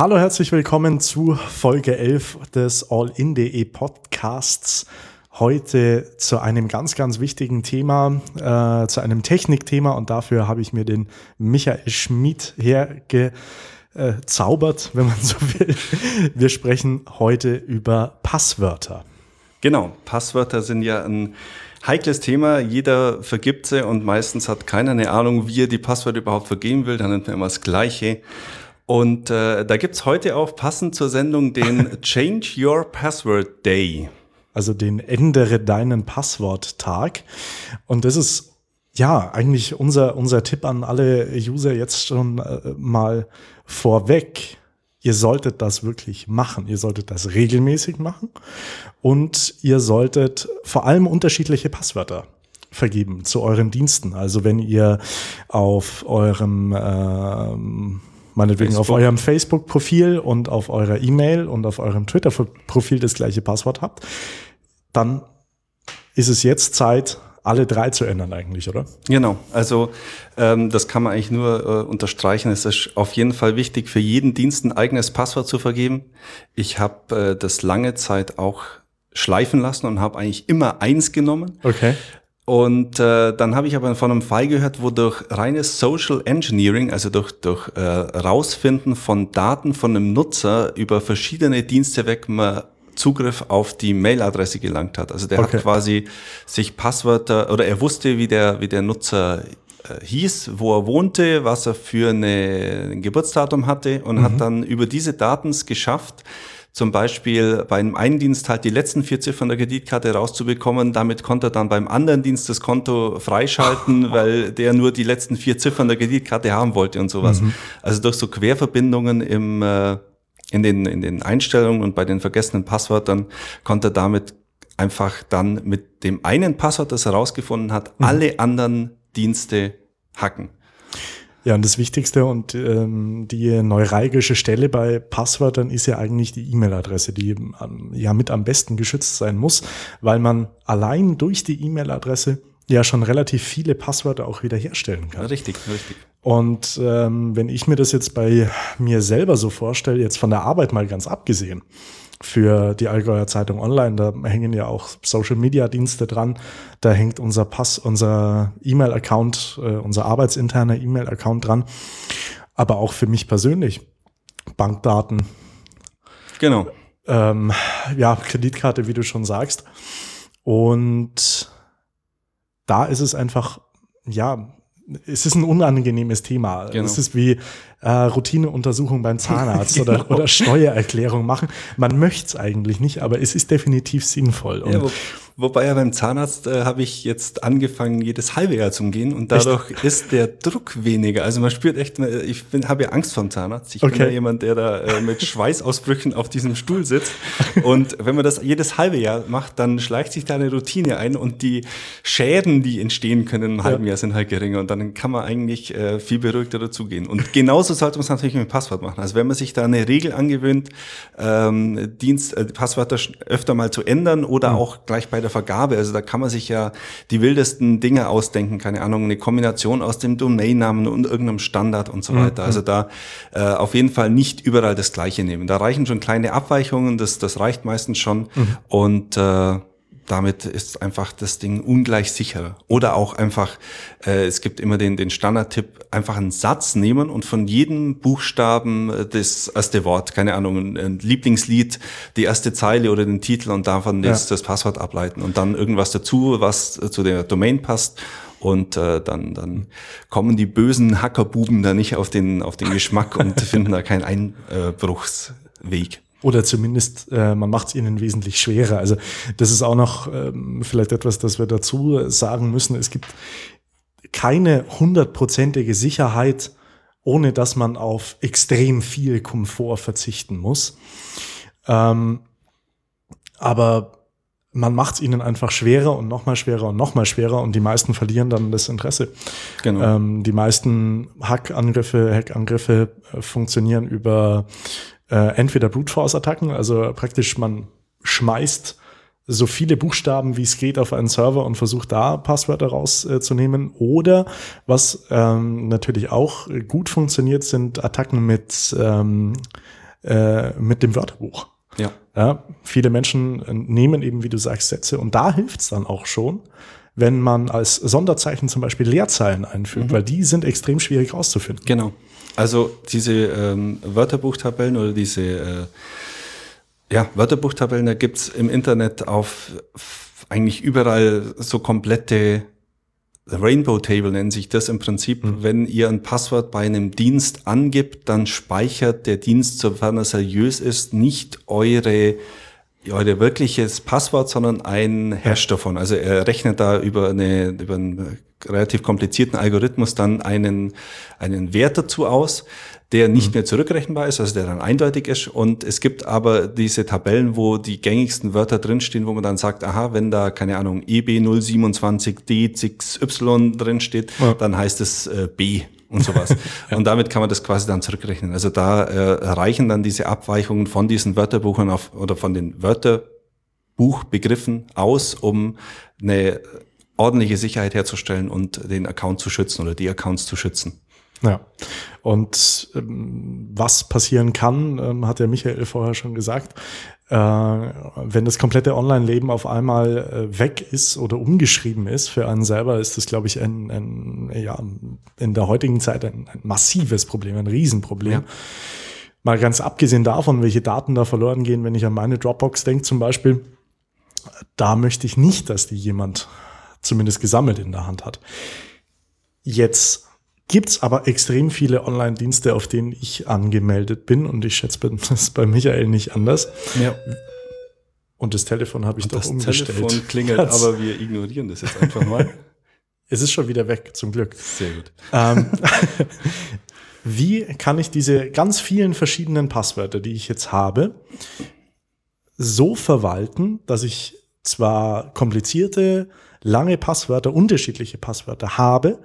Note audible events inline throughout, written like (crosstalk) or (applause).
Hallo, herzlich willkommen zu Folge 11 des All-In.de Podcasts. Heute zu einem ganz, ganz wichtigen Thema, äh, zu einem Technikthema und dafür habe ich mir den Michael Schmid hergezaubert, wenn man so will. Wir sprechen heute über Passwörter. Genau, Passwörter sind ja ein heikles Thema. Jeder vergibt sie und meistens hat keiner eine Ahnung, wie er die Passwörter überhaupt vergeben will. Dann nennt man immer das Gleiche. Und äh, da gibt's heute auch passend zur Sendung den (laughs) Change Your Password Day. Also den Ändere deinen Passwort-Tag. Und das ist ja eigentlich unser, unser Tipp an alle User jetzt schon äh, mal vorweg. Ihr solltet das wirklich machen. Ihr solltet das regelmäßig machen. Und ihr solltet vor allem unterschiedliche Passwörter vergeben zu euren Diensten. Also wenn ihr auf eurem ähm, meinetwegen Facebook. auf eurem Facebook-Profil und auf eurer E-Mail und auf eurem Twitter-Profil das gleiche Passwort habt, dann ist es jetzt Zeit, alle drei zu ändern eigentlich, oder? Genau, also ähm, das kann man eigentlich nur äh, unterstreichen. Es ist auf jeden Fall wichtig, für jeden Dienst ein eigenes Passwort zu vergeben. Ich habe äh, das lange Zeit auch schleifen lassen und habe eigentlich immer eins genommen. Okay. Und äh, dann habe ich aber von einem Fall gehört, wo durch reines Social Engineering, also durch, durch äh, Rausfinden von Daten von einem Nutzer über verschiedene Dienste weg man Zugriff auf die Mailadresse gelangt hat. Also der okay. hat quasi sich Passwörter oder er wusste, wie der, wie der Nutzer äh, hieß, wo er wohnte, was er für eine, ein Geburtsdatum hatte und mhm. hat dann über diese Daten geschafft, zum Beispiel bei einem einen Dienst halt die letzten vier Ziffern der Kreditkarte rauszubekommen. Damit konnte er dann beim anderen Dienst das Konto freischalten, (laughs) weil der nur die letzten vier Ziffern der Kreditkarte haben wollte und sowas. Mhm. Also durch so Querverbindungen im, äh, in, den, in den Einstellungen und bei den vergessenen Passwörtern konnte er damit einfach dann mit dem einen Passwort, das er rausgefunden hat, mhm. alle anderen Dienste hacken. Ja, und das Wichtigste und ähm, die neuralgische Stelle bei Passwörtern ist ja eigentlich die E-Mail-Adresse, die ähm, ja mit am besten geschützt sein muss, weil man allein durch die E-Mail-Adresse ja schon relativ viele Passwörter auch wiederherstellen kann. Richtig, richtig. Und ähm, wenn ich mir das jetzt bei mir selber so vorstelle, jetzt von der Arbeit mal ganz abgesehen, für die Allgäuer Zeitung Online. Da hängen ja auch Social Media Dienste dran. Da hängt unser Pass, unser E-Mail-Account, äh, unser arbeitsinterner E-Mail-Account dran. Aber auch für mich persönlich. Bankdaten. Genau. Ähm, ja, Kreditkarte, wie du schon sagst. Und da ist es einfach, ja, es ist ein unangenehmes Thema. Genau. Es ist wie äh, Routineuntersuchung beim Zahnarzt (laughs) genau. oder, oder Steuererklärung machen. Man möchte es eigentlich nicht, aber es ist definitiv sinnvoll. Ja, wo, wobei ja beim Zahnarzt äh, habe ich jetzt angefangen, jedes halbe Jahr zu gehen und dadurch echt? ist der Druck weniger. Also man spürt echt, ich bin, habe ja Angst vom Zahnarzt. Ich okay. bin ja jemand, der da äh, mit Schweißausbrüchen auf diesem Stuhl sitzt. Und wenn man das jedes halbe Jahr macht, dann schleicht sich da eine Routine ein und die Schäden, die entstehen können im halben ja. Jahr, sind halt geringer. Und dann kann man eigentlich äh, viel beruhigter dazugehen. Und genauso genauso sollte man es natürlich mit dem Passwort machen. Also wenn man sich da eine Regel angewöhnt, ähm, Dienst, äh, Passwörter öfter mal zu ändern oder mhm. auch gleich bei der Vergabe. Also da kann man sich ja die wildesten Dinge ausdenken, keine Ahnung, eine Kombination aus dem Domainnamen und irgendeinem Standard und so mhm. weiter. Also da äh, auf jeden Fall nicht überall das Gleiche nehmen. Da reichen schon kleine Abweichungen, das, das reicht meistens schon. Mhm. Und äh, damit ist einfach das Ding ungleich sicherer. Oder auch einfach, äh, es gibt immer den, den Standardtipp, einfach einen Satz nehmen und von jedem Buchstaben äh, das erste Wort, keine Ahnung, ein Lieblingslied, die erste Zeile oder den Titel und davon ja. das, das Passwort ableiten und dann irgendwas dazu, was zu der Domain passt und äh, dann dann kommen die bösen Hackerbuben da nicht auf den auf den Geschmack und (laughs) finden da keinen Einbruchsweg. Oder zumindest, äh, man macht es ihnen wesentlich schwerer. Also das ist auch noch ähm, vielleicht etwas, das wir dazu sagen müssen. Es gibt keine hundertprozentige Sicherheit, ohne dass man auf extrem viel Komfort verzichten muss. Ähm, aber man macht es ihnen einfach schwerer und nochmal schwerer und nochmal schwerer und die meisten verlieren dann das Interesse. Genau. Ähm, die meisten Hackangriffe, Hackangriffe äh, funktionieren über äh, entweder Brute Force Attacken, also praktisch man schmeißt so viele Buchstaben wie es geht auf einen Server und versucht da Passwörter rauszunehmen. Äh, oder was ähm, natürlich auch gut funktioniert, sind Attacken mit ähm, äh, mit dem Wörterbuch. Ja. ja. Viele Menschen nehmen eben, wie du sagst, Sätze und da hilft es dann auch schon, wenn man als Sonderzeichen zum Beispiel Leerzeilen einfügt, mhm. weil die sind extrem schwierig rauszufinden. Genau. Also diese ähm, Wörterbuchtabellen oder diese äh, ja, Wörterbuchtabellen, da gibt's im Internet auf eigentlich überall so komplette Rainbow Table nennt sich das im Prinzip. Mhm. Wenn ihr ein Passwort bei einem Dienst angibt, dann speichert der Dienst, sofern er seriös ist, nicht eure eure wirkliches Passwort, sondern ein Hash davon. Also er rechnet da über, eine, über einen relativ komplizierten Algorithmus dann einen, einen Wert dazu aus der nicht mhm. mehr zurückrechenbar ist, also der dann eindeutig ist. Und es gibt aber diese Tabellen, wo die gängigsten Wörter drinstehen, wo man dann sagt, aha, wenn da, keine Ahnung, EB027D6Y drinsteht, ja. dann heißt es äh, B und sowas. (laughs) Und damit kann man das quasi dann zurückrechnen. Also da äh, reichen dann diese Abweichungen von diesen Wörterbuchern auf, oder von den Wörterbuchbegriffen aus, um eine ordentliche Sicherheit herzustellen und den Account zu schützen oder die Accounts zu schützen. Ja. Und ähm, was passieren kann, ähm, hat der Michael vorher schon gesagt, wenn das komplette Online-Leben auf einmal äh, weg ist oder umgeschrieben ist für einen selber, ist das, glaube ich, ein, ein, ja, in der heutigen Zeit ein, ein massives Problem, ein Riesenproblem. Ja. Mal ganz abgesehen davon, welche Daten da verloren gehen, wenn ich an meine Dropbox denke zum Beispiel, da möchte ich nicht, dass die jemand zumindest gesammelt in der Hand hat. Jetzt Gibt's aber extrem viele Online-Dienste, auf denen ich angemeldet bin und ich schätze, (laughs) das ist bei Michael nicht anders. Ja. Und das Telefon habe ich und doch das umgestellt. Das Telefon klingelt, Hat's. aber wir ignorieren das jetzt einfach mal. (laughs) es ist schon wieder weg, zum Glück. Sehr gut. Ähm, (laughs) wie kann ich diese ganz vielen verschiedenen Passwörter, die ich jetzt habe, so verwalten, dass ich zwar komplizierte, lange Passwörter, unterschiedliche Passwörter habe,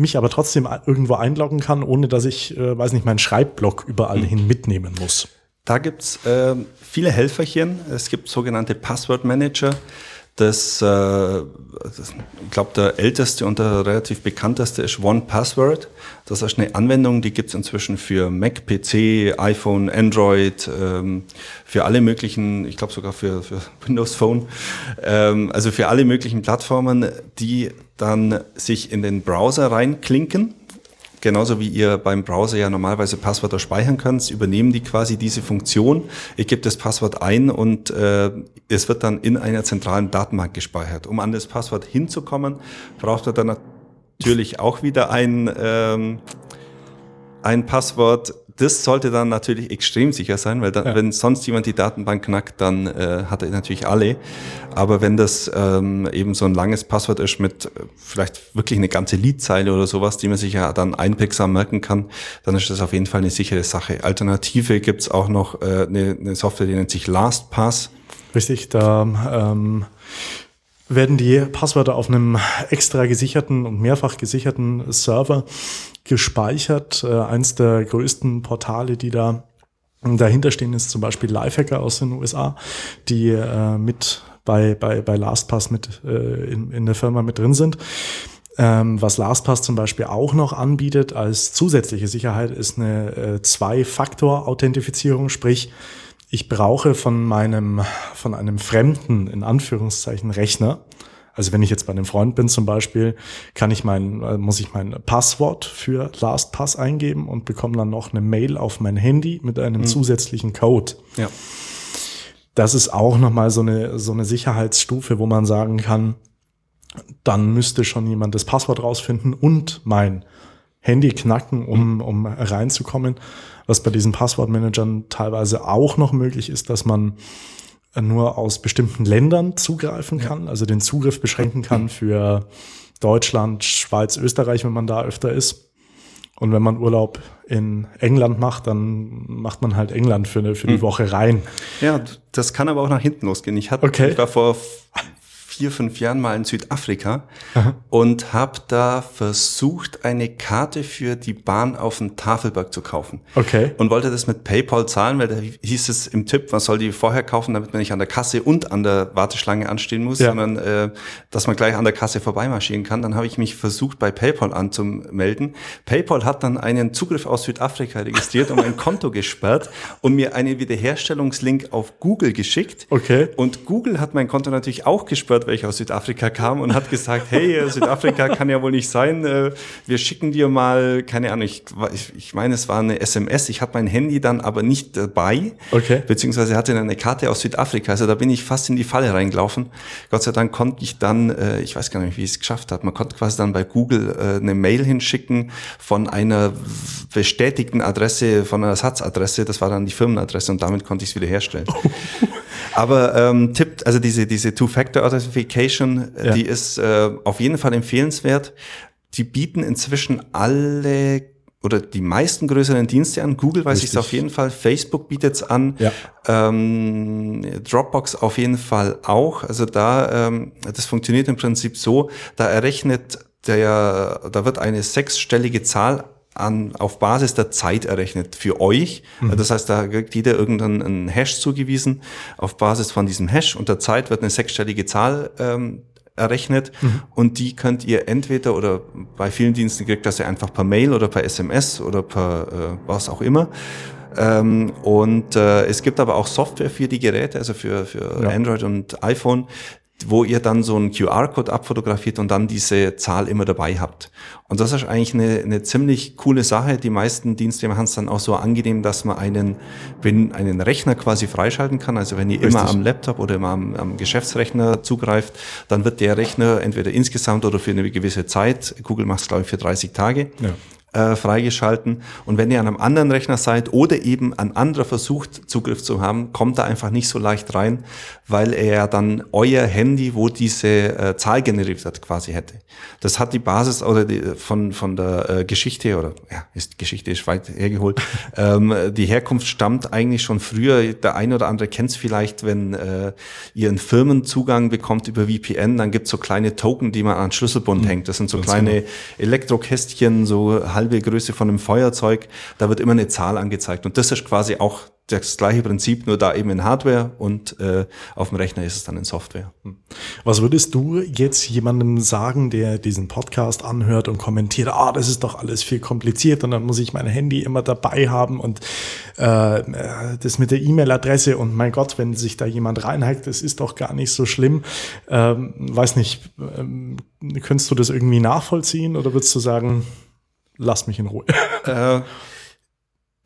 mich aber trotzdem irgendwo einloggen kann, ohne dass ich, äh, weiß nicht, meinen Schreibblock überall mhm. hin mitnehmen muss. Da gibt's äh, viele Helferchen. Es gibt sogenannte Passwort-Manager. Das, äh, das, ich glaube, der älteste und der relativ bekannteste ist One Password. Das ist eine Anwendung, die gibt's inzwischen für Mac, PC, iPhone, Android, ähm, für alle möglichen, ich glaube sogar für, für (laughs) Windows Phone, ähm, also für alle möglichen Plattformen, die dann sich in den Browser reinklinken genauso wie ihr beim Browser ja normalerweise Passwörter speichern könnt, übernehmen die quasi diese Funktion. Ich gebe das Passwort ein und äh, es wird dann in einer zentralen Datenbank gespeichert. Um an das Passwort hinzukommen, braucht er dann natürlich auch wieder ein, ähm, ein Passwort, das sollte dann natürlich extrem sicher sein, weil dann, ja. wenn sonst jemand die Datenbank knackt, dann äh, hat er natürlich alle. Aber wenn das ähm, eben so ein langes Passwort ist mit äh, vielleicht wirklich eine ganze Liedzeile oder sowas, die man sich ja dann einprägsam merken kann, dann ist das auf jeden Fall eine sichere Sache. Alternative gibt's auch noch äh, eine, eine Software, die nennt sich LastPass. Richtig, da ähm, werden die Passwörter auf einem extra gesicherten und mehrfach gesicherten Server gespeichert. Äh, eins der größten Portale, die da dahinter stehen, ist zum Beispiel Lifehacker aus den USA, die äh, mit bei, bei, bei LastPass mit äh, in, in der Firma mit drin sind. Ähm, was LastPass zum Beispiel auch noch anbietet als zusätzliche Sicherheit, ist eine äh, Zwei-Faktor-Authentifizierung, sprich, ich brauche von meinem, von einem fremden, in Anführungszeichen, Rechner, also wenn ich jetzt bei einem Freund bin zum Beispiel, kann ich mein, äh, muss ich mein Passwort für LastPass eingeben und bekomme dann noch eine Mail auf mein Handy mit einem mhm. zusätzlichen Code. Ja. Das ist auch nochmal so eine, so eine Sicherheitsstufe, wo man sagen kann, dann müsste schon jemand das Passwort rausfinden und mein Handy knacken, um, um reinzukommen. Was bei diesen Passwortmanagern teilweise auch noch möglich ist, dass man nur aus bestimmten Ländern zugreifen kann, also den Zugriff beschränken kann für Deutschland, Schweiz, Österreich, wenn man da öfter ist. Und wenn man Urlaub in England macht, dann macht man halt England für, eine, für die hm. Woche rein. Ja, das kann aber auch nach hinten losgehen. Ich, hatte, okay. ich war vor vier, fünf Jahren mal in Südafrika Aha. und habe da versucht, eine Karte für die Bahn auf den Tafelberg zu kaufen. Okay. Und wollte das mit PayPal zahlen, weil da hieß es im Tipp, man soll die vorher kaufen, damit man nicht an der Kasse und an der Warteschlange anstehen muss, ja. sondern äh, dass man gleich an der Kasse vorbeimarschieren kann. Dann habe ich mich versucht, bei PayPal anzumelden. PayPal hat dann einen Zugriff aus Südafrika registriert und mein Konto (laughs) gesperrt und mir einen Wiederherstellungslink auf Google geschickt. Okay. Und Google hat mein Konto natürlich auch gesperrt, ich aus Südafrika kam und hat gesagt, hey, äh, Südafrika kann ja wohl nicht sein. Äh, wir schicken dir mal, keine Ahnung, ich, ich meine, es war eine SMS. Ich hatte mein Handy dann aber nicht dabei. Okay. Beziehungsweise hatte eine Karte aus Südafrika. Also da bin ich fast in die Falle reingelaufen. Gott sei Dank konnte ich dann, äh, ich weiß gar nicht, wie ich es geschafft habe. Man konnte quasi dann bei Google eine Mail hinschicken von einer bestätigten Adresse, von einer Ersatzadresse. Das war dann die Firmenadresse und damit konnte ich es wieder herstellen. (laughs) Aber ähm, Tipp, also diese, diese Two-Factor-Authentification, ja. die ist äh, auf jeden Fall empfehlenswert. Die bieten inzwischen alle oder die meisten größeren Dienste an. Google weiß ich es auf jeden Fall, Facebook bietet es an, ja. ähm, Dropbox auf jeden Fall auch. Also da, ähm, das funktioniert im Prinzip so, da errechnet der, da wird eine sechsstellige Zahl an, auf Basis der Zeit errechnet für euch. Mhm. Das heißt, da kriegt jeder irgendeinen Hash zugewiesen. Auf Basis von diesem Hash und der Zeit wird eine sechsstellige Zahl ähm, errechnet mhm. und die könnt ihr entweder oder bei vielen Diensten kriegt das ja einfach per Mail oder per SMS oder per äh, was auch immer. Ähm, und äh, es gibt aber auch Software für die Geräte, also für, für ja. Android und iPhone, wo ihr dann so einen QR-Code abfotografiert und dann diese Zahl immer dabei habt. Und das ist eigentlich eine, eine ziemlich coole Sache. Die meisten Dienste machen es dann auch so angenehm, dass man einen, wenn einen Rechner quasi freischalten kann. Also wenn ihr Richtig. immer am Laptop oder immer am, am Geschäftsrechner zugreift, dann wird der Rechner entweder insgesamt oder für eine gewisse Zeit, Google macht es glaube ich für 30 Tage, ja äh, freigeschalten. Und wenn ihr an einem anderen Rechner seid oder eben ein anderer versucht, Zugriff zu haben, kommt er einfach nicht so leicht rein, weil er dann euer Handy, wo diese äh, Zahl generiert hat, quasi hätte. Das hat die Basis oder die, von, von der äh, Geschichte oder ja, ist Geschichte ist weit hergeholt. (laughs) ähm, die Herkunft stammt eigentlich schon früher. Der eine oder andere kennt es vielleicht, wenn äh, ihr einen Firmenzugang bekommt über VPN, dann gibt's so kleine Token, die man an Schlüsselbund mhm. hängt. Das sind so kleine genau. Elektrokästchen, so halbe Größe von einem Feuerzeug. Da wird immer eine Zahl angezeigt. Und das ist quasi auch das gleiche Prinzip, nur da eben in Hardware und äh, auf dem Rechner ist es dann in Software. Hm. Was würdest du jetzt jemandem sagen, der diesen Podcast anhört und kommentiert, ah, das ist doch alles viel kompliziert und dann muss ich mein Handy immer dabei haben und äh, das mit der E-Mail-Adresse und mein Gott, wenn sich da jemand reinhackt, das ist doch gar nicht so schlimm. Ähm, weiß nicht, ähm, könntest du das irgendwie nachvollziehen oder würdest du sagen, lass mich in Ruhe? Äh,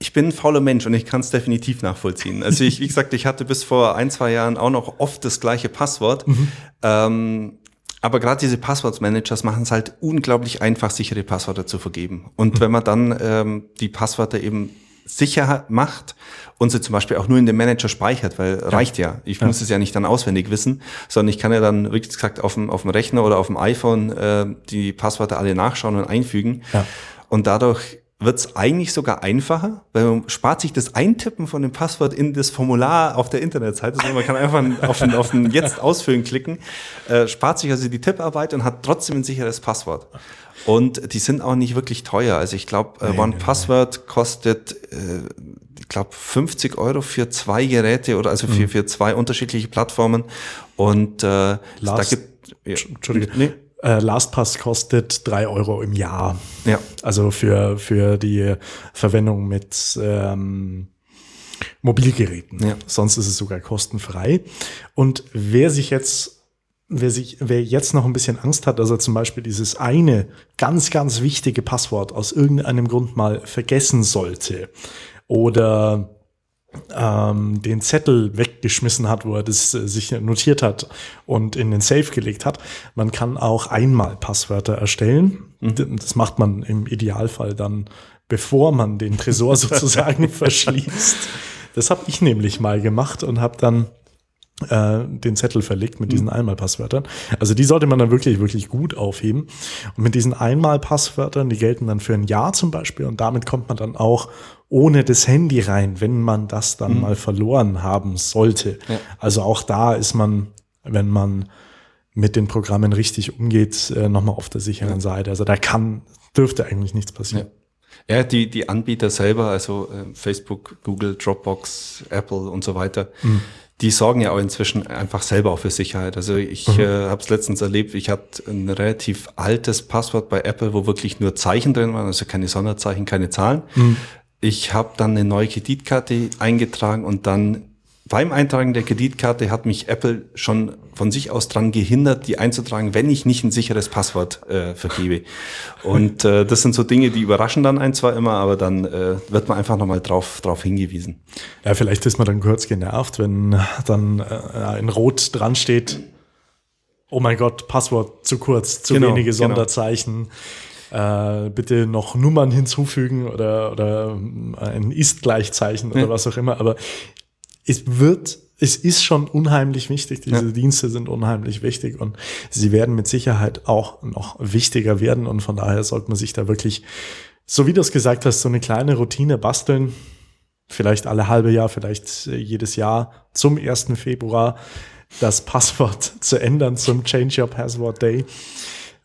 ich bin ein fauler Mensch und ich kann es definitiv nachvollziehen. Also ich, wie gesagt, ich hatte bis vor ein, zwei Jahren auch noch oft das gleiche Passwort. Mhm. Ähm, aber gerade diese Passwortmanagers machen es halt unglaublich einfach, sichere Passwörter zu vergeben. Und mhm. wenn man dann ähm, die Passwörter eben sicher macht und sie zum Beispiel auch nur in dem Manager speichert, weil ja. reicht ja. Ich ja. muss es ja nicht dann auswendig wissen, sondern ich kann ja dann, wie gesagt, auf dem, auf dem Rechner oder auf dem iPhone äh, die Passwörter alle nachschauen und einfügen. Ja. Und dadurch wird es eigentlich sogar einfacher, weil man spart sich das Eintippen von dem Passwort in das Formular auf der Internetseite. Also man kann einfach auf den, auf den Jetzt ausfüllen klicken, äh, spart sich also die Tipparbeit und hat trotzdem ein sicheres Passwort. Und die sind auch nicht wirklich teuer. Also ich glaube, äh, nee, One nee, Password nee. kostet, äh, ich glaube, 50 Euro für zwei Geräte oder also für, mhm. für zwei unterschiedliche Plattformen. Und äh, Last, da gibt ja, Entschuldige. Nee. Äh, LastPass kostet drei Euro im Jahr. Ja. Also für, für die Verwendung mit ähm, Mobilgeräten. Ja. Sonst ist es sogar kostenfrei. Und wer sich jetzt Wer, sich, wer jetzt noch ein bisschen Angst hat, dass er zum Beispiel dieses eine ganz, ganz wichtige Passwort aus irgendeinem Grund mal vergessen sollte oder ähm, den Zettel weggeschmissen hat, wo er das äh, sich notiert hat und in den Safe gelegt hat. Man kann auch einmal Passwörter erstellen. Mhm. Das macht man im Idealfall dann, bevor man den Tresor (laughs) sozusagen verschließt. Das habe ich nämlich mal gemacht und habe dann den Zettel verlegt mit diesen mhm. Einmalpasswörtern. Also die sollte man dann wirklich, wirklich gut aufheben. Und mit diesen Einmalpasswörtern, die gelten dann für ein Jahr zum Beispiel und damit kommt man dann auch ohne das Handy rein, wenn man das dann mhm. mal verloren haben sollte. Ja. Also auch da ist man, wenn man mit den Programmen richtig umgeht, äh, nochmal auf der sicheren ja. Seite. Also da kann, dürfte eigentlich nichts passieren. Ja, ja die, die Anbieter selber, also äh, Facebook, Google, Dropbox, Apple und so weiter, mhm. Die sorgen ja auch inzwischen einfach selber auch für Sicherheit. Also ich mhm. äh, habe es letztens erlebt, ich hatte ein relativ altes Passwort bei Apple, wo wirklich nur Zeichen drin waren, also keine Sonderzeichen, keine Zahlen. Mhm. Ich habe dann eine neue Kreditkarte eingetragen und dann beim Eintragen der Kreditkarte hat mich Apple schon von sich aus dran gehindert, die einzutragen, wenn ich nicht ein sicheres Passwort äh, vergebe. Und äh, das sind so Dinge, die überraschen dann ein zwar immer, aber dann äh, wird man einfach nochmal drauf, drauf hingewiesen. Ja, vielleicht ist man dann kurz genervt, wenn dann äh, in Rot dran steht, oh mein Gott, Passwort zu kurz, zu genau, wenige genau. Sonderzeichen. Genau. Äh, bitte noch Nummern hinzufügen oder, oder ein Ist-Gleichzeichen oder ja. was auch immer. Aber es wird, es ist schon unheimlich wichtig. Diese ja. Dienste sind unheimlich wichtig und sie werden mit Sicherheit auch noch wichtiger werden und von daher sollte man sich da wirklich, so wie du es gesagt hast, so eine kleine Routine basteln. Vielleicht alle halbe Jahr, vielleicht äh, jedes Jahr zum 1. Februar das Passwort (laughs) zu ändern zum Change Your Password Day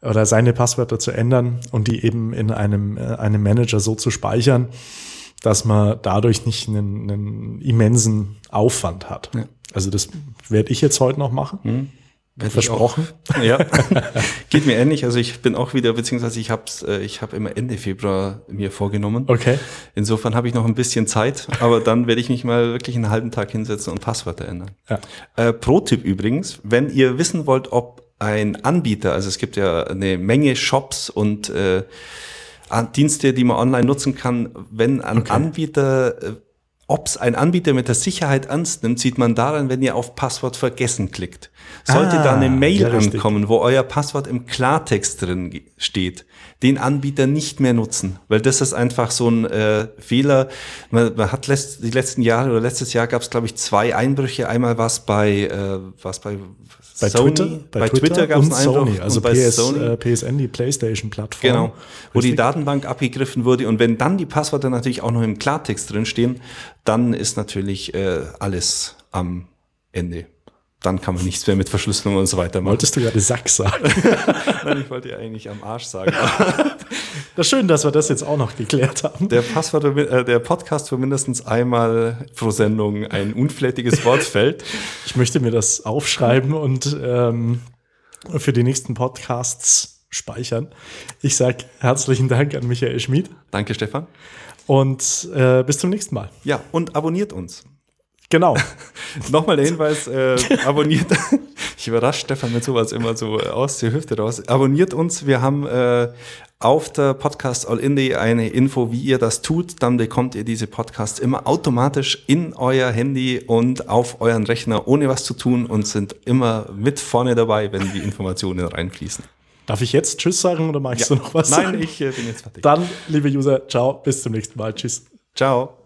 oder seine Passwörter zu ändern und die eben in einem, äh, einem Manager so zu speichern, dass man dadurch nicht einen, einen immensen Aufwand hat. Ja. Also das werde ich jetzt heute noch machen. Mhm. Versprochen. ja, (laughs) geht mir ähnlich. Also ich bin auch wieder, beziehungsweise ich habe äh, ich hab immer Ende Februar mir vorgenommen. Okay. Insofern habe ich noch ein bisschen Zeit, aber dann werde ich mich mal wirklich einen halben Tag hinsetzen und Passwörter ändern. Ja. Äh, Pro-Tipp übrigens, wenn ihr wissen wollt, ob ein Anbieter, also es gibt ja eine Menge Shops und äh, Dienste, die man online nutzen kann, wenn ein okay. Anbieter, äh, ob es ein Anbieter mit der Sicherheit ernst nimmt, sieht man daran, wenn ihr auf Passwort vergessen klickt. Sollte ah, da eine Mail ja, ankommen, wo euer Passwort im Klartext drin steht, den Anbieter nicht mehr nutzen, weil das ist einfach so ein äh, Fehler. Man, man hat letzt, die letzten Jahre oder letztes Jahr gab es glaube ich zwei Einbrüche. Einmal war es bei äh, was bei bei Sony, Twitter, bei, bei Twitter, Twitter gab es einen Einbruch, also bei PS, Sony. Äh, PSN, die PlayStation-Plattform. Genau, wo Richtig? die Datenbank abgegriffen wurde und wenn dann die Passwörter natürlich auch noch im Klartext drinstehen, dann ist natürlich äh, alles am Ende dann kann man nichts mehr mit Verschlüsselung und so weiter machen. Wolltest du gerade Sack sagen? (laughs) Nein, ich wollte ja eigentlich am Arsch sagen. (laughs) das ist schön, dass wir das jetzt auch noch geklärt haben. Der, Passwort, äh, der Podcast für mindestens einmal pro Sendung ein unflätiges (laughs) Wort fällt. Ich möchte mir das aufschreiben und ähm, für die nächsten Podcasts speichern. Ich sage herzlichen Dank an Michael Schmid. Danke, Stefan. Und äh, bis zum nächsten Mal. Ja, und abonniert uns. Genau. (laughs) Nochmal der Hinweis, äh, abonniert. (laughs) ich überrasche Stefan mit sowas immer so aus der Hüfte raus. Abonniert uns. Wir haben äh, auf der Podcast All Indie eine Info, wie ihr das tut. Dann bekommt ihr diese Podcasts immer automatisch in euer Handy und auf euren Rechner, ohne was zu tun und sind immer mit vorne dabei, wenn die Informationen reinfließen. Darf ich jetzt Tschüss sagen oder magst ja. du noch was Nein, sagen? ich äh, bin jetzt fertig. Dann, liebe User, ciao, bis zum nächsten Mal. Tschüss. Ciao.